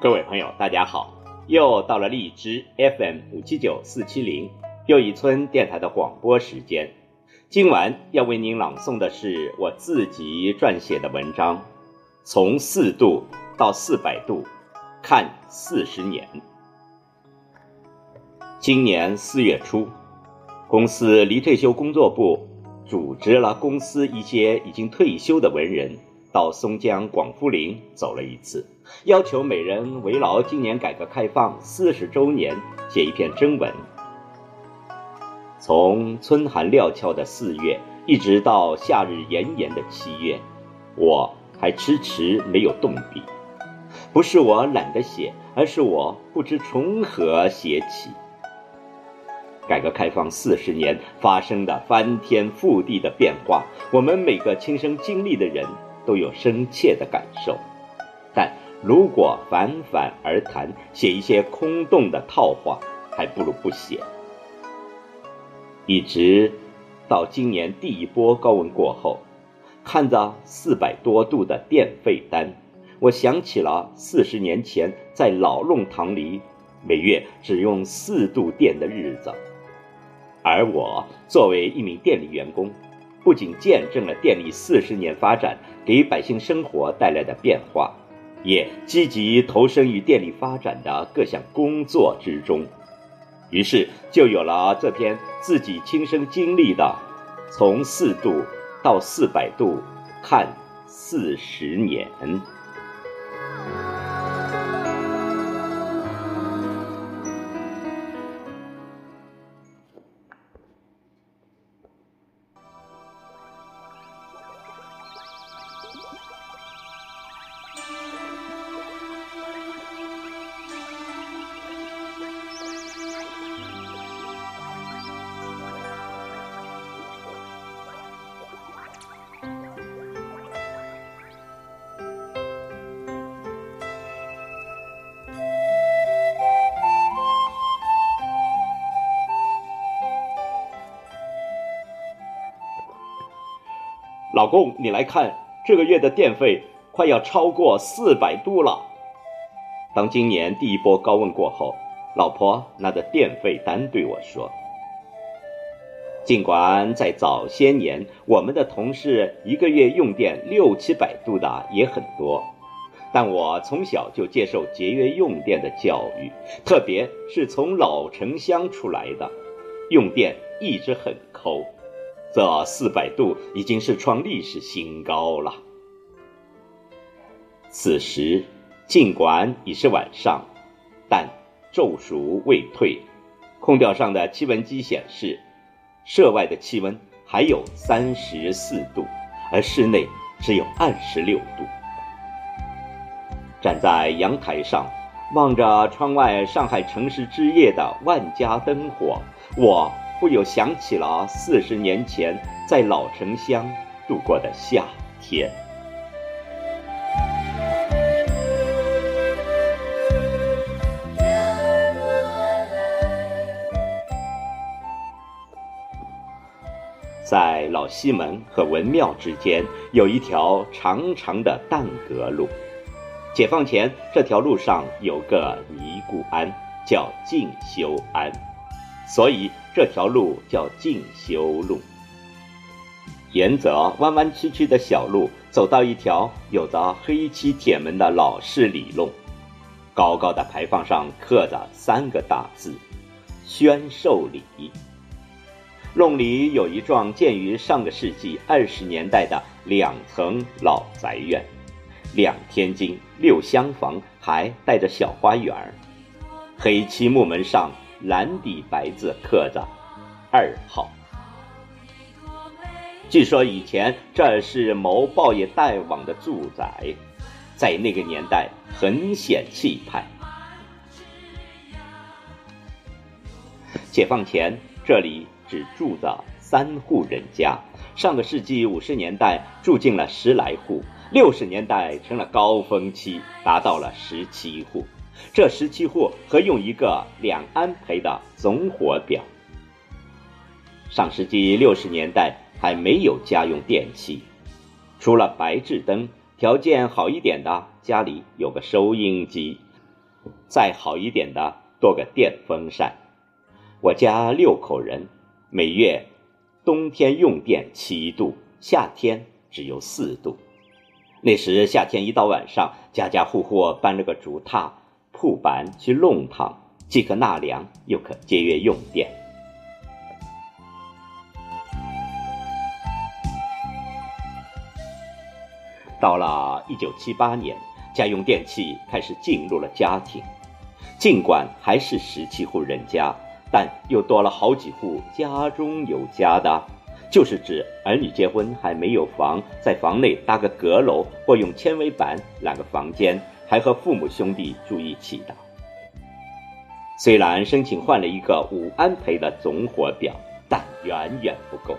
各位朋友，大家好！又到了荔枝 FM 五七九四七零又一村电台的广播时间。今晚要为您朗诵的是我自己撰写的文章《从四度到四百度看四十年》。今年四月初，公司离退休工作部组织了公司一些已经退休的文人。到松江广富林走了一次，要求每人围绕今年改革开放四十周年写一篇征文。从春寒料峭的四月，一直到夏日炎炎的七月，我还迟迟没有动笔。不是我懒得写，而是我不知从何写起。改革开放四十年发生的翻天覆地的变化，我们每个亲身经历的人。都有深切的感受，但如果泛泛而谈，写一些空洞的套话，还不如不写。一直到今年第一波高温过后，看着四百多度的电费单，我想起了四十年前在老弄堂里每月只用四度电的日子，而我作为一名电力员工。不仅见证了电力四十年发展给百姓生活带来的变化，也积极投身于电力发展的各项工作之中，于是就有了这篇自己亲身经历的“从四度到四百度看四十年”。老公，你来看，这个月的电费快要超过四百度了。当今年第一波高温过后，老婆拿着电费单对我说：“尽管在早些年，我们的同事一个月用电六七百度的也很多，但我从小就接受节约用电的教育，特别是从老城乡出来的，用电一直很抠。”这四百度已经是创历史新高了。此时，尽管已是晚上，但昼暑未退，空调上的气温机显示，室外的气温还有三十四度，而室内只有二十六度。站在阳台上，望着窗外上海城市之夜的万家灯火，我。不由想起了四十年前在老城乡度过的夏天。在老西门和文庙之间有一条长长的担阁路，解放前这条路上有个尼姑庵，叫静修庵。所以这条路叫进修路。沿着弯弯曲曲的小路，走到一条有着黑漆铁门的老式里弄，高高的牌坊上刻着三个大字“宣寿里”。弄里有一幢建于上个世纪二十年代的两层老宅院，两天津六厢房，还带着小花园黑漆木门上。蓝底白字刻着“二号”。据说以前这是某报业代网的住宅，在那个年代很显气派。解放前，这里只住着三户人家。上个世纪五十年代，住进了十来户；六十年代成了高峰期，达到了十七户。这十七户合用一个两安培的总火表。上世纪六十年代还没有家用电器，除了白炽灯，条件好一点的家里有个收音机，再好一点的多个电风扇。我家六口人，每月冬天用电七度，夏天只有四度。那时夏天一到晚上，家家户户搬了个竹榻铺板去弄堂，既可纳凉，又可节约用电。到了一九七八年，家用电器开始进入了家庭，尽管还是十七户人家。但又多了好几户家中有家的，就是指儿女结婚还没有房，在房内搭个阁楼或用纤维板揽个房间，还和父母兄弟住一起的。虽然申请换了一个五安培的总火表，但远远不够。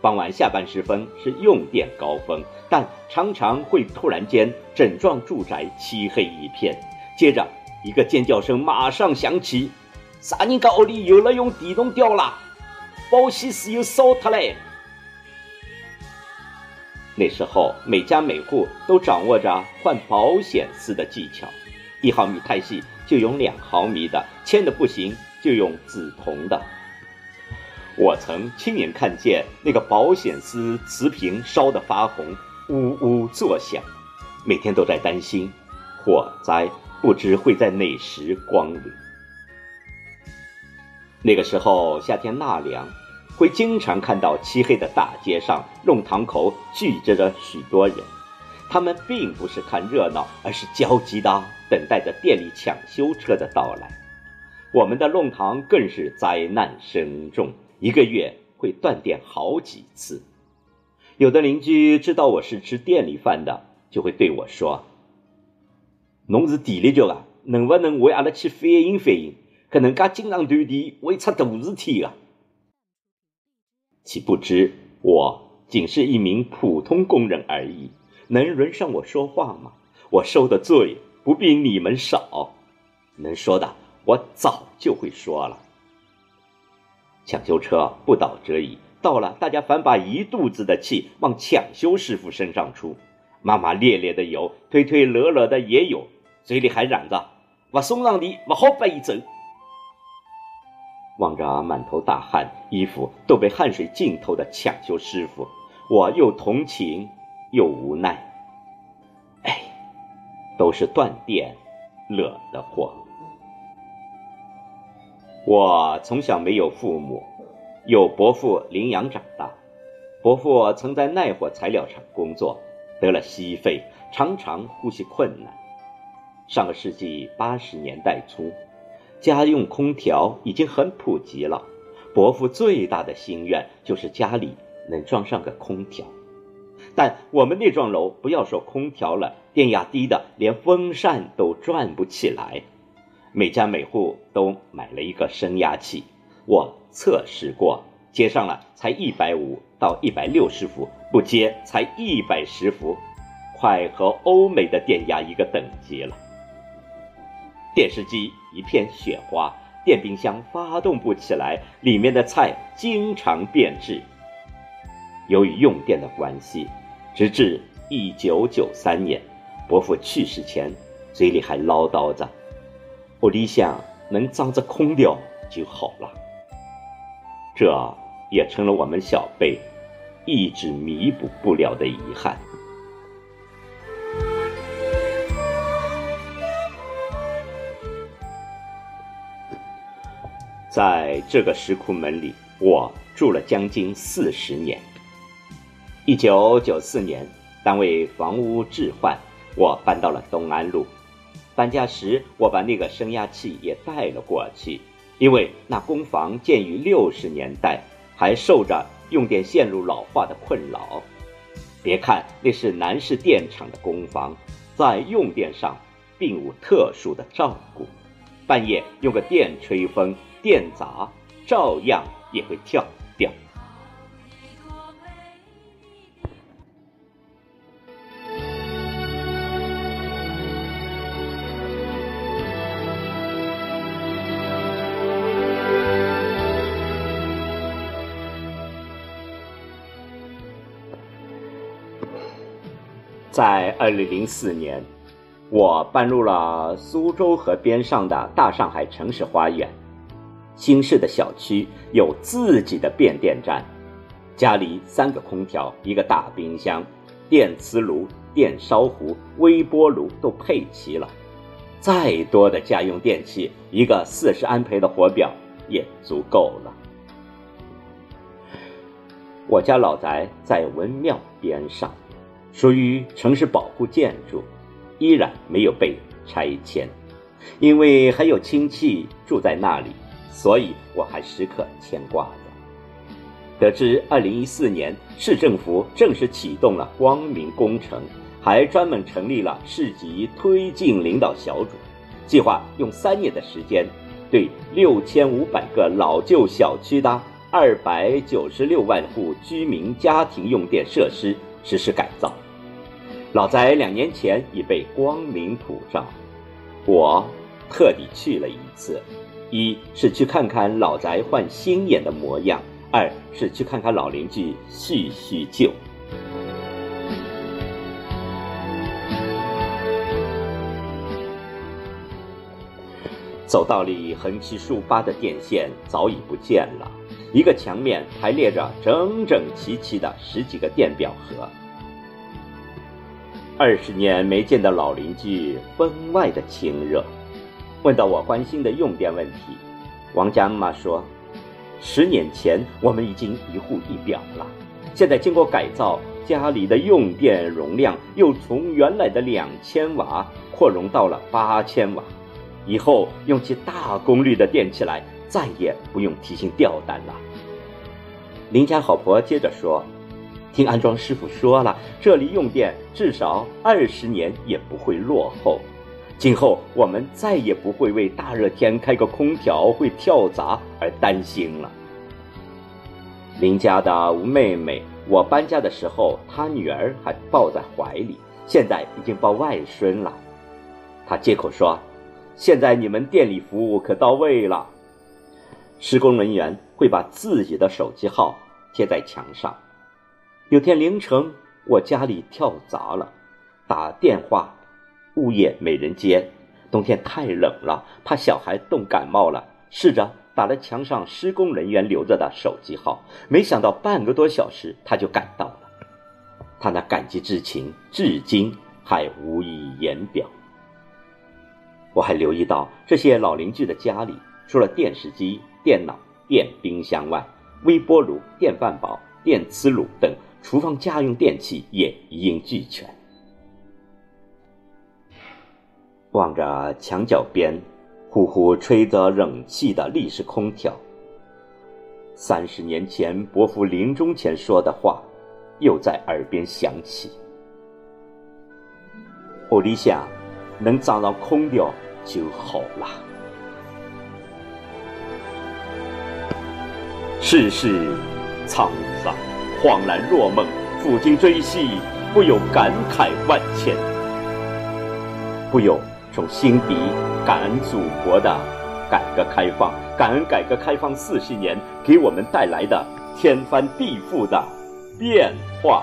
傍晚下班时分是用电高峰，但常常会突然间整幢住宅漆黑一片，接着一个尖叫声马上响起。啥人家屋里又来用电动掉了？保险丝又烧脱嘞！那时候每家每户都掌握着换保险丝的技巧，一毫米太细就用两毫米的，铅的不行就用紫铜的。我曾亲眼看见那个保险丝瓷瓶烧得发红，呜呜作响，每天都在担心火灾不知会在哪时光临。那个时候夏天纳凉，会经常看到漆黑的大街上弄堂口聚集着许多人，他们并不是看热闹，而是焦急的等待着电力抢修车的到来。我们的弄堂更是灾难深重，一个月会断电好几次。有的邻居知道我是吃电力饭的，就会对我说：“侬是电力局啊，能不能为阿拉去反映反映？”可能噶经常断电会出大事体啊！岂不知我仅是一名普通工人而已，能轮上我说话吗？我受的罪不比你们少，能说的我早就会说了。抢修车不倒则已，到了大家反把一肚子的气往抢修师傅身上出，骂骂咧咧的有，推推惹惹的也有，嘴里还嚷着：“不送上的不好白走。”望着满头大汗、衣服都被汗水浸透的抢修师傅，我又同情又无奈。哎，都是断电惹的祸。我从小没有父母，有伯父领养长大。伯父曾在耐火材料厂工作，得了息肺，常常呼吸困难。上个世纪八十年代初。家用空调已经很普及了，伯父最大的心愿就是家里能装上个空调。但我们那幢楼不要说空调了，电压低的连风扇都转不起来。每家每户都买了一个升压器，我测试过，接上了才一百五到一百六十伏，不接才一百十伏，快和欧美的电压一个等级了。电视机一片雪花，电冰箱发动不起来，里面的菜经常变质。由于用电的关系，直至一九九三年，伯父去世前，嘴里还唠叨着：“我理想能装着空调就好了。”这也成了我们小辈一直弥补不了的遗憾。在这个石库门里，我住了将近四十年。一九九四年，单位房屋置换，我搬到了东安路。搬家时，我把那个升压器也带了过去，因为那工房建于六十年代，还受着用电线路老化的困扰。别看那是南市电厂的工房，在用电上并无特殊的照顾。半夜用个电吹风。电闸照样也会跳掉。在二零零四年，我搬入了苏州河边上的大上海城市花园。新式的小区有自己的变电站，家里三个空调，一个大冰箱，电磁炉、电烧壶、微波炉都配齐了。再多的家用电器，一个四十安培的火表也足够了。我家老宅在文庙边上。属于城市保护建筑，依然没有被拆迁，因为还有亲戚住在那里，所以我还时刻牵挂着。得知2014年市政府正式启动了光明工程，还专门成立了市级推进领导小组，计划用三年的时间，对6500个老旧小区的296万户居民家庭用电设施。实施改造，老宅两年前已被光明普照，我特地去了一次，一是去看看老宅换新颜的模样，二是去看看老邻居叙叙旧。走道里横七竖八的电线早已不见了。一个墙面排列着整整齐齐的十几个电表盒。二十年没见的老邻居分外的亲热。问到我关心的用电问题，王家妈说：“十年前我们已经一户一表了，现在经过改造，家里的用电容量又从原来的两千瓦扩容到了八千瓦。以后用起大功率的电器来。”再也不用提心吊胆了。邻家好婆接着说：“听安装师傅说了，这里用电至少二十年也不会落后。今后我们再也不会为大热天开个空调会跳闸而担心了。”邻家的吴妹妹，我搬家的时候，她女儿还抱在怀里，现在已经抱外孙了。她接口说：“现在你们店里服务可到位了。”施工人员会把自己的手机号贴在墙上。有天凌晨，我家里跳闸了，打电话，物业没人接。冬天太冷了，怕小孩冻感冒了，试着打了墙上施工人员留着的手机号，没想到半个多小时他就赶到了。他那感激之情，至今还无以言表。我还留意到这些老邻居的家里，除了电视机。电脑、电冰箱外，微波炉、电饭煲、电磁炉等厨房家用电器也一应俱全。望着墙角边呼呼吹着冷气的立式空调，三十年前伯父临终前说的话又在耳边响起：“我理想能装上空调就好了。”世事沧桑，恍然若梦。抚今追昔，不由感慨万千。不由从心底感恩祖国的改革开放，感恩改革开放四十年给我们带来的天翻地覆的变化。